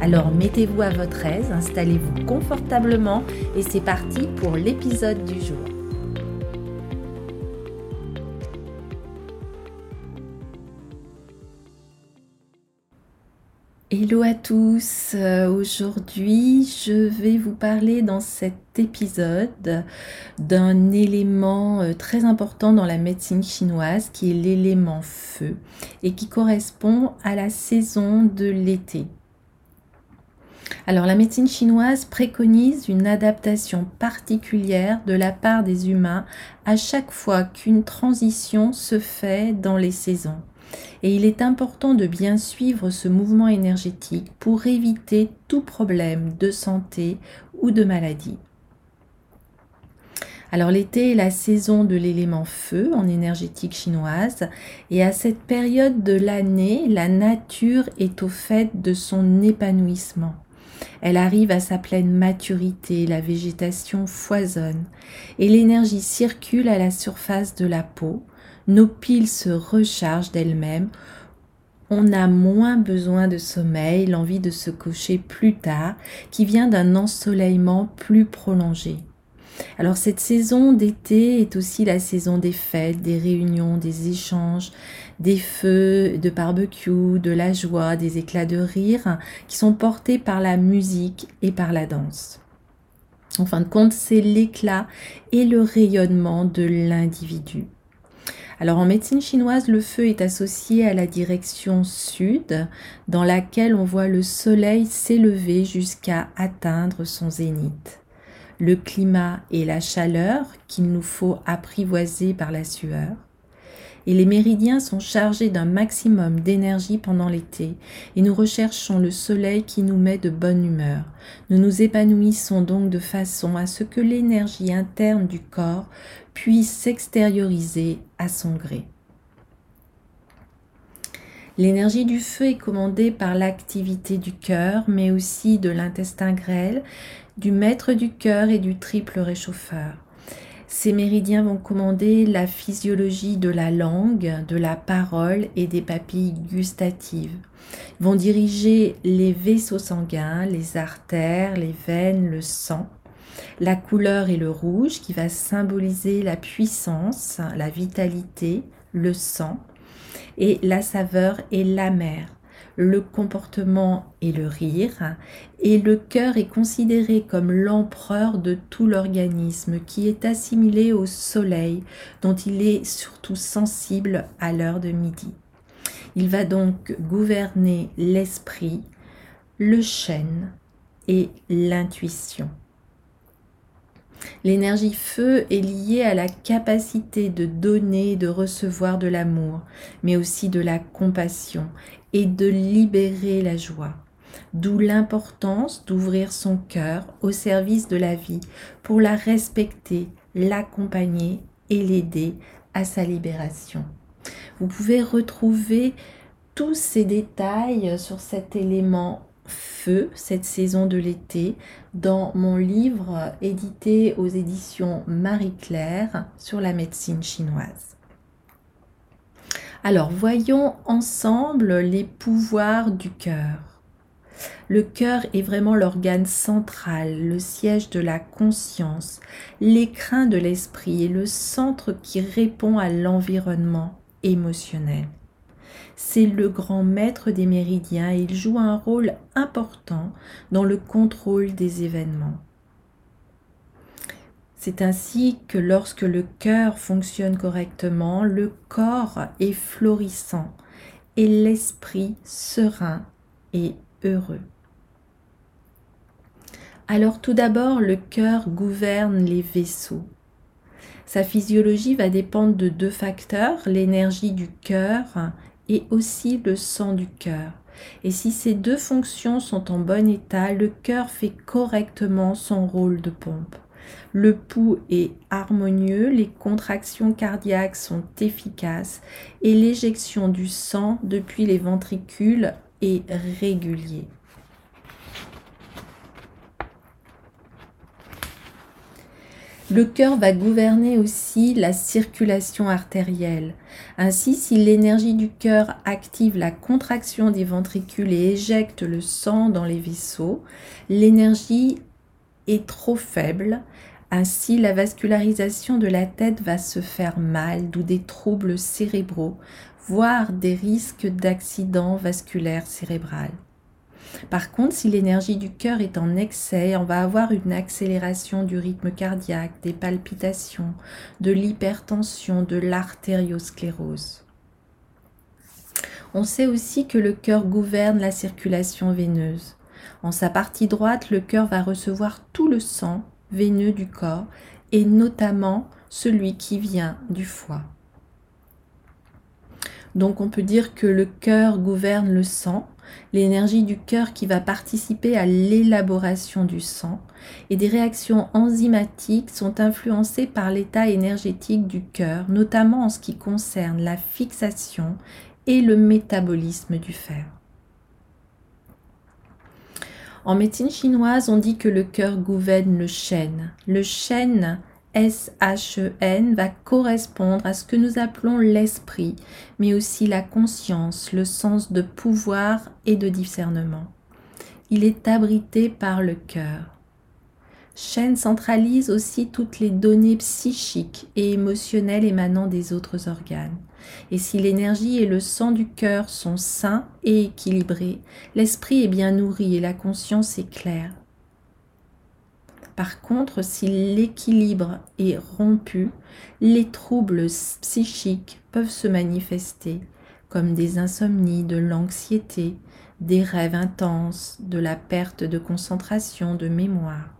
Alors mettez-vous à votre aise, installez-vous confortablement et c'est parti pour l'épisode du jour. Hello à tous, euh, aujourd'hui je vais vous parler dans cet épisode d'un élément euh, très important dans la médecine chinoise qui est l'élément feu et qui correspond à la saison de l'été. Alors la médecine chinoise préconise une adaptation particulière de la part des humains à chaque fois qu'une transition se fait dans les saisons. Et il est important de bien suivre ce mouvement énergétique pour éviter tout problème de santé ou de maladie. Alors l'été est la saison de l'élément feu en énergétique chinoise et à cette période de l'année, la nature est au fait de son épanouissement. Elle arrive à sa pleine maturité, la végétation foisonne et l'énergie circule à la surface de la peau. Nos piles se rechargent d'elles-mêmes. On a moins besoin de sommeil, l'envie de se coucher plus tard, qui vient d'un ensoleillement plus prolongé. Alors cette saison d'été est aussi la saison des fêtes, des réunions, des échanges, des feux, de barbecue, de la joie, des éclats de rire qui sont portés par la musique et par la danse. En fin de compte, c'est l'éclat et le rayonnement de l'individu. Alors en médecine chinoise, le feu est associé à la direction sud, dans laquelle on voit le soleil s'élever jusqu'à atteindre son zénith le climat et la chaleur qu'il nous faut apprivoiser par la sueur. Et les méridiens sont chargés d'un maximum d'énergie pendant l'été, et nous recherchons le soleil qui nous met de bonne humeur. Nous nous épanouissons donc de façon à ce que l'énergie interne du corps puisse s'extérioriser à son gré. L'énergie du feu est commandée par l'activité du cœur, mais aussi de l'intestin grêle, du maître du cœur et du triple réchauffeur. Ces méridiens vont commander la physiologie de la langue, de la parole et des papilles gustatives. Ils vont diriger les vaisseaux sanguins, les artères, les veines, le sang. La couleur est le rouge qui va symboliser la puissance, la vitalité, le sang et la saveur est l'amère. Le comportement est le rire et le cœur est considéré comme l'empereur de tout l'organisme qui est assimilé au soleil dont il est surtout sensible à l'heure de midi. Il va donc gouverner l'esprit, le chêne et l'intuition. L'énergie feu est liée à la capacité de donner, de recevoir de l'amour, mais aussi de la compassion et de libérer la joie. D'où l'importance d'ouvrir son cœur au service de la vie pour la respecter, l'accompagner et l'aider à sa libération. Vous pouvez retrouver tous ces détails sur cet élément feu cette saison de l'été dans mon livre édité aux éditions Marie-Claire sur la médecine chinoise. Alors voyons ensemble les pouvoirs du cœur. Le cœur est vraiment l'organe central, le siège de la conscience, l'écrin de l'esprit et le centre qui répond à l'environnement émotionnel. C'est le grand maître des méridiens et il joue un rôle important dans le contrôle des événements. C'est ainsi que lorsque le cœur fonctionne correctement, le corps est florissant et l'esprit serein et heureux. Alors tout d'abord, le cœur gouverne les vaisseaux. Sa physiologie va dépendre de deux facteurs, l'énergie du cœur et aussi le sang du cœur. Et si ces deux fonctions sont en bon état, le cœur fait correctement son rôle de pompe. Le pouls est harmonieux, les contractions cardiaques sont efficaces et l'éjection du sang depuis les ventricules est régulier. Le cœur va gouverner aussi la circulation artérielle. Ainsi, si l'énergie du cœur active la contraction des ventricules et éjecte le sang dans les vaisseaux, l'énergie est trop faible. Ainsi, la vascularisation de la tête va se faire mal, d'où des troubles cérébraux, voire des risques d'accident vasculaire cérébral. Par contre, si l'énergie du cœur est en excès, on va avoir une accélération du rythme cardiaque, des palpitations, de l'hypertension, de l'artériosclérose. On sait aussi que le cœur gouverne la circulation veineuse. En sa partie droite, le cœur va recevoir tout le sang veineux du corps et notamment celui qui vient du foie. Donc on peut dire que le cœur gouverne le sang, l'énergie du cœur qui va participer à l'élaboration du sang, et des réactions enzymatiques sont influencées par l'état énergétique du cœur, notamment en ce qui concerne la fixation et le métabolisme du fer. En médecine chinoise, on dit que le cœur gouverne le chêne. Le chêne S-H-E-N va correspondre à ce que nous appelons l'esprit, mais aussi la conscience, le sens de pouvoir et de discernement. Il est abrité par le cœur. Chêne centralise aussi toutes les données psychiques et émotionnelles émanant des autres organes. Et si l'énergie et le sang du cœur sont sains et équilibrés, l'esprit est bien nourri et la conscience est claire. Par contre, si l'équilibre est rompu, les troubles psychiques peuvent se manifester comme des insomnies, de l'anxiété, des rêves intenses, de la perte de concentration, de mémoire.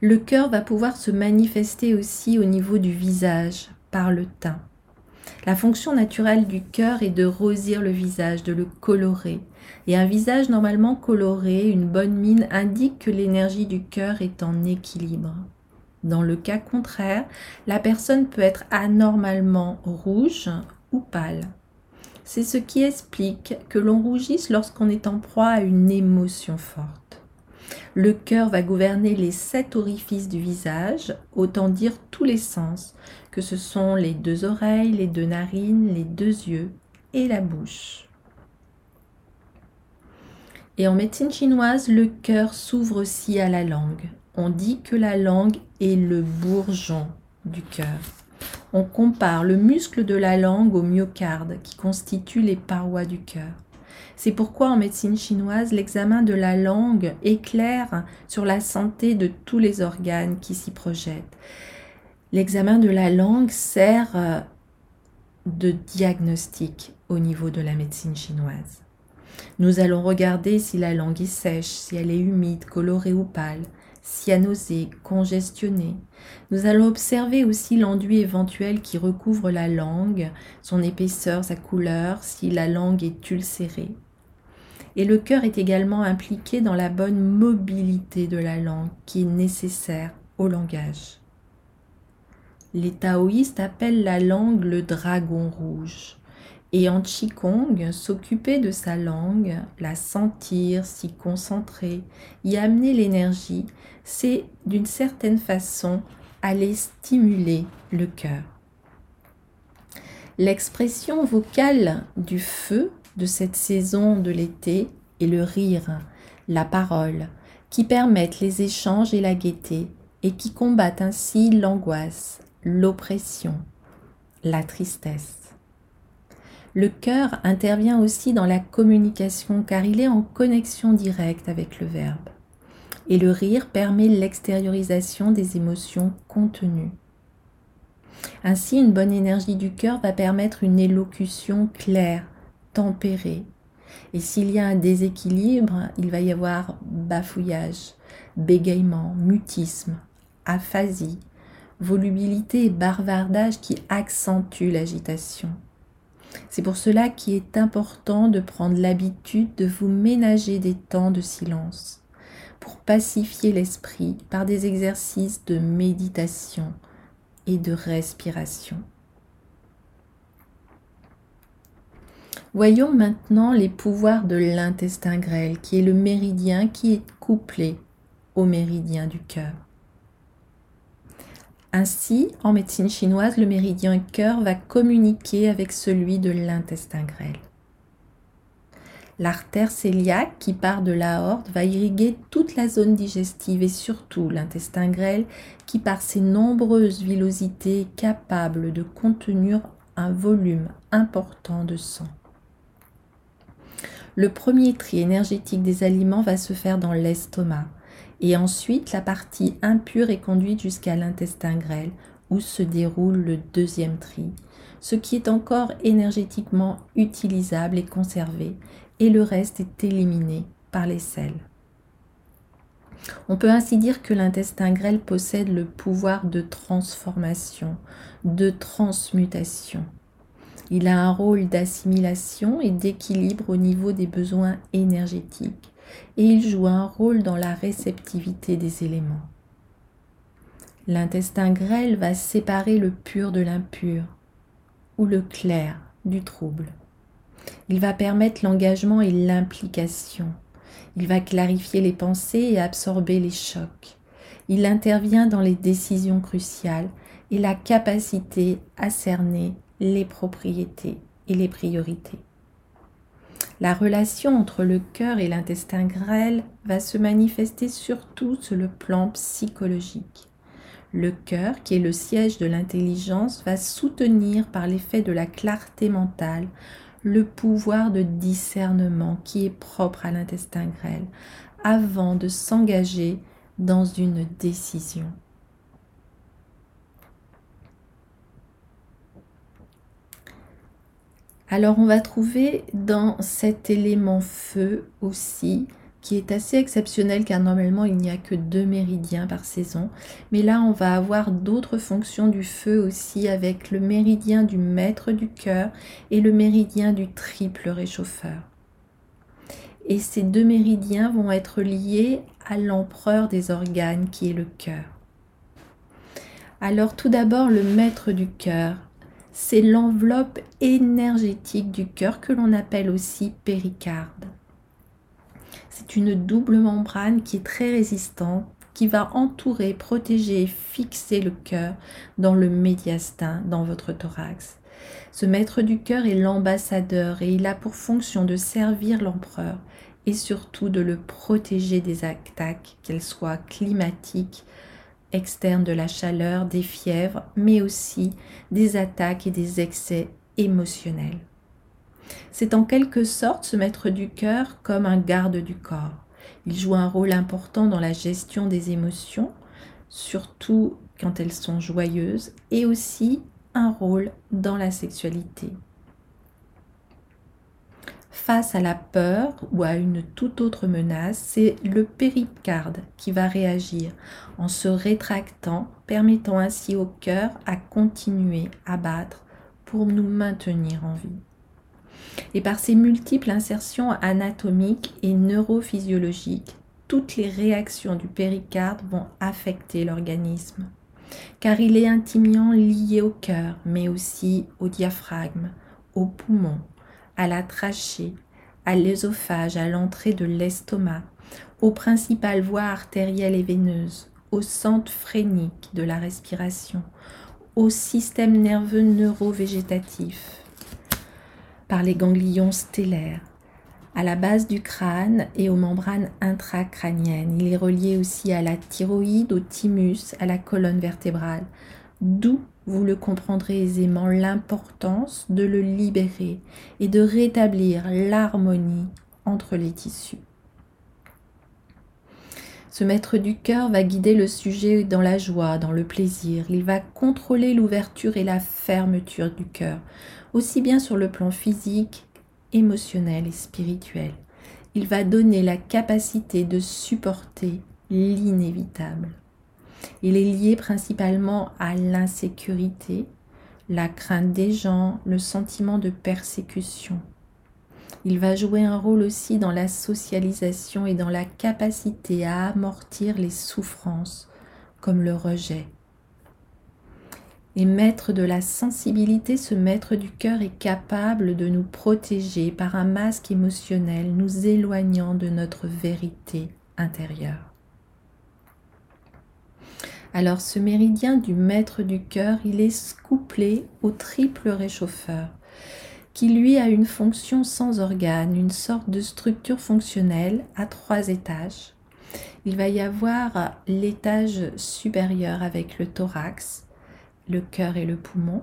Le cœur va pouvoir se manifester aussi au niveau du visage, par le teint. La fonction naturelle du cœur est de rosir le visage, de le colorer. Et un visage normalement coloré, une bonne mine indique que l'énergie du cœur est en équilibre. Dans le cas contraire, la personne peut être anormalement rouge ou pâle. C'est ce qui explique que l'on rougisse lorsqu'on est en proie à une émotion forte. Le cœur va gouverner les sept orifices du visage, autant dire tous les sens, que ce sont les deux oreilles, les deux narines, les deux yeux et la bouche. Et en médecine chinoise, le cœur s'ouvre aussi à la langue. On dit que la langue est le bourgeon du cœur. On compare le muscle de la langue au myocarde qui constitue les parois du cœur. C'est pourquoi en médecine chinoise, l'examen de la langue éclaire sur la santé de tous les organes qui s'y projettent. L'examen de la langue sert euh, de diagnostic au niveau de la médecine chinoise. Nous allons regarder si la langue est sèche, si elle est humide, colorée ou pâle, cyanosée, congestionnée. Nous allons observer aussi l'enduit éventuel qui recouvre la langue, son épaisseur, sa couleur, si la langue est ulcérée. Et le cœur est également impliqué dans la bonne mobilité de la langue qui est nécessaire au langage. Les taoïstes appellent la langue le dragon rouge. Et en Qigong, s'occuper de sa langue, la sentir, s'y concentrer, y amener l'énergie, c'est d'une certaine façon aller stimuler le cœur. L'expression vocale du feu de cette saison de l'été est le rire, la parole, qui permettent les échanges et la gaieté, et qui combattent ainsi l'angoisse, l'oppression, la tristesse. Le cœur intervient aussi dans la communication car il est en connexion directe avec le verbe. Et le rire permet l'extériorisation des émotions contenues. Ainsi, une bonne énergie du cœur va permettre une élocution claire, tempérée. Et s'il y a un déséquilibre, il va y avoir bafouillage, bégaiement, mutisme, aphasie, volubilité et bavardage qui accentuent l'agitation. C'est pour cela qu'il est important de prendre l'habitude de vous ménager des temps de silence pour pacifier l'esprit par des exercices de méditation et de respiration. Voyons maintenant les pouvoirs de l'intestin grêle, qui est le méridien qui est couplé au méridien du cœur. Ainsi, en médecine chinoise, le méridien cœur va communiquer avec celui de l'intestin grêle. L'artère cœliaque qui part de l'aorte va irriguer toute la zone digestive et surtout l'intestin grêle qui par ses nombreuses villosités est capable de contenir un volume important de sang. Le premier tri énergétique des aliments va se faire dans l'estomac et ensuite la partie impure est conduite jusqu'à l'intestin grêle où se déroule le deuxième tri, ce qui est encore énergétiquement utilisable et conservé et le reste est éliminé par les selles. On peut ainsi dire que l'intestin grêle possède le pouvoir de transformation, de transmutation. Il a un rôle d'assimilation et d'équilibre au niveau des besoins énergétiques et il joue un rôle dans la réceptivité des éléments. L'intestin grêle va séparer le pur de l'impur ou le clair du trouble. Il va permettre l'engagement et l'implication. Il va clarifier les pensées et absorber les chocs. Il intervient dans les décisions cruciales et la capacité à cerner les propriétés et les priorités. La relation entre le cœur et l'intestin grêle va se manifester surtout sur le plan psychologique. Le cœur, qui est le siège de l'intelligence, va soutenir par l'effet de la clarté mentale le pouvoir de discernement qui est propre à l'intestin grêle avant de s'engager dans une décision. Alors on va trouver dans cet élément feu aussi, qui est assez exceptionnel car normalement il n'y a que deux méridiens par saison. Mais là on va avoir d'autres fonctions du feu aussi avec le méridien du maître du cœur et le méridien du triple réchauffeur. Et ces deux méridiens vont être liés à l'empereur des organes qui est le cœur. Alors tout d'abord le maître du cœur c'est l'enveloppe énergétique du cœur que l'on appelle aussi péricarde. C'est une double membrane qui est très résistante, qui va entourer, protéger et fixer le cœur dans le médiastin, dans votre thorax. Ce maître du cœur est l'ambassadeur et il a pour fonction de servir l'empereur et surtout de le protéger des attaques, qu'elles soient climatiques, externe de la chaleur, des fièvres, mais aussi des attaques et des excès émotionnels. C'est en quelque sorte se mettre du cœur comme un garde du corps. Il joue un rôle important dans la gestion des émotions, surtout quand elles sont joyeuses, et aussi un rôle dans la sexualité face à la peur ou à une toute autre menace, c'est le péricarde qui va réagir en se rétractant, permettant ainsi au cœur à continuer à battre pour nous maintenir en vie. Et par ces multiples insertions anatomiques et neurophysiologiques, toutes les réactions du péricarde vont affecter l'organisme, car il est intimement lié au cœur, mais aussi au diaphragme, aux poumons, à la trachée, à l'œsophage, à l'entrée de l'estomac, aux principales voies artérielles et veineuses, au centre phrénique de la respiration, au système nerveux neurovégétatif, par les ganglions stellaires, à la base du crâne et aux membranes intracrâniennes. Il est relié aussi à la thyroïde, au thymus, à la colonne vertébrale, d'où vous le comprendrez aisément l'importance de le libérer et de rétablir l'harmonie entre les tissus. Ce maître du cœur va guider le sujet dans la joie, dans le plaisir. Il va contrôler l'ouverture et la fermeture du cœur, aussi bien sur le plan physique, émotionnel et spirituel. Il va donner la capacité de supporter l'inévitable. Il est lié principalement à l'insécurité, la crainte des gens, le sentiment de persécution. Il va jouer un rôle aussi dans la socialisation et dans la capacité à amortir les souffrances comme le rejet. Et maître de la sensibilité, ce maître du cœur est capable de nous protéger par un masque émotionnel, nous éloignant de notre vérité intérieure. Alors ce méridien du maître du cœur, il est couplé au triple réchauffeur, qui lui a une fonction sans organe, une sorte de structure fonctionnelle à trois étages. Il va y avoir l'étage supérieur avec le thorax, le cœur et le poumon,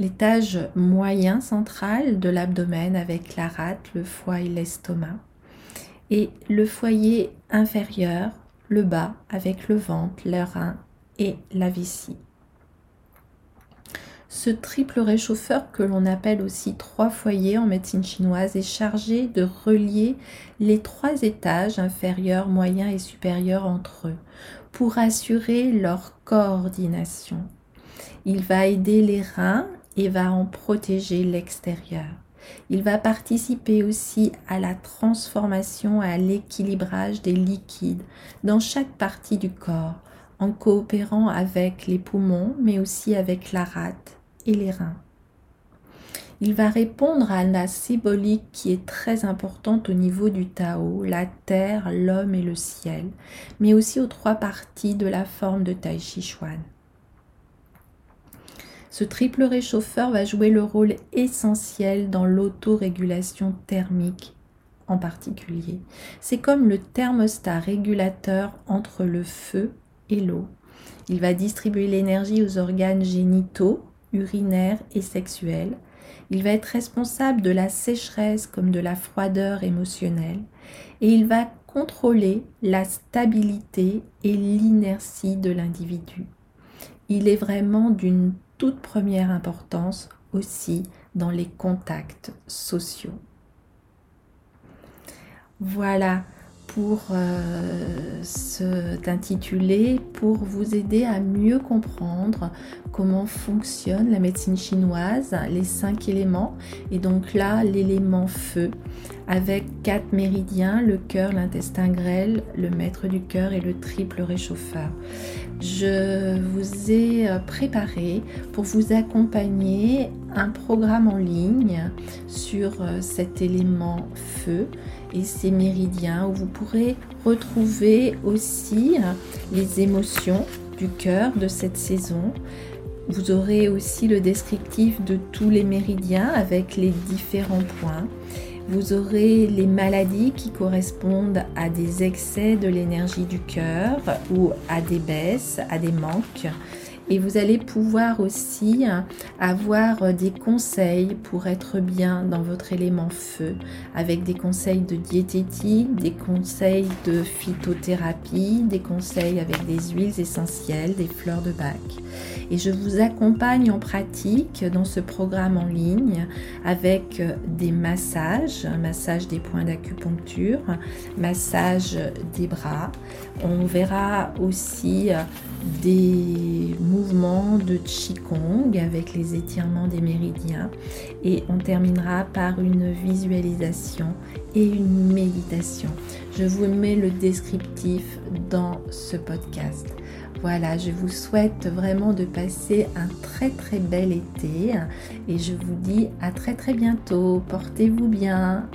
l'étage moyen central de l'abdomen avec la rate, le foie et l'estomac, et le foyer inférieur le bas avec le ventre, le rein et la vessie. Ce triple réchauffeur que l'on appelle aussi trois foyers en médecine chinoise est chargé de relier les trois étages inférieurs, moyens et supérieurs entre eux pour assurer leur coordination. Il va aider les reins et va en protéger l'extérieur. Il va participer aussi à la transformation, à l'équilibrage des liquides dans chaque partie du corps, en coopérant avec les poumons, mais aussi avec la rate et les reins. Il va répondre à la symbolique qui est très importante au niveau du Tao, la terre, l'homme et le ciel, mais aussi aux trois parties de la forme de Tai Chi Chuan. Ce triple réchauffeur va jouer le rôle essentiel dans l'autorégulation thermique en particulier. C'est comme le thermostat régulateur entre le feu et l'eau. Il va distribuer l'énergie aux organes génitaux, urinaires et sexuels. Il va être responsable de la sécheresse comme de la froideur émotionnelle. Et il va contrôler la stabilité et l'inertie de l'individu. Il est vraiment d'une toute première importance aussi dans les contacts sociaux. Voilà pour euh, cet intitulé pour vous aider à mieux comprendre comment fonctionne la médecine chinoise, les cinq éléments et donc là l'élément feu avec quatre méridiens, le cœur, l'intestin grêle, le maître du cœur et le triple réchauffeur. Je vous ai euh, préparé pour vous accompagner un programme en ligne sur euh, cet élément feu et méridiens où vous pourrez retrouver aussi euh, les émotions du cœur de cette saison. Vous aurez aussi le descriptif de tous les méridiens avec les différents points. Vous aurez les maladies qui correspondent à des excès de l'énergie du cœur ou à des baisses, à des manques et vous allez pouvoir aussi euh, avoir euh, des conseils pour être bien dans votre élément feu avec des conseils de diététique, des conseils de phytothérapie, des conseils avec des huiles essentielles, des fleurs de bac. Et je vous accompagne en pratique dans ce programme en ligne avec euh, des massages, massage des points d'acupuncture, massage des bras. On verra aussi des mouvements de Qigong avec les étirements des méridiens et on terminera par une visualisation et une méditation. Je vous mets le descriptif dans ce podcast. Voilà, je vous souhaite vraiment de passer un très très bel été et je vous dis à très très bientôt. Portez-vous bien.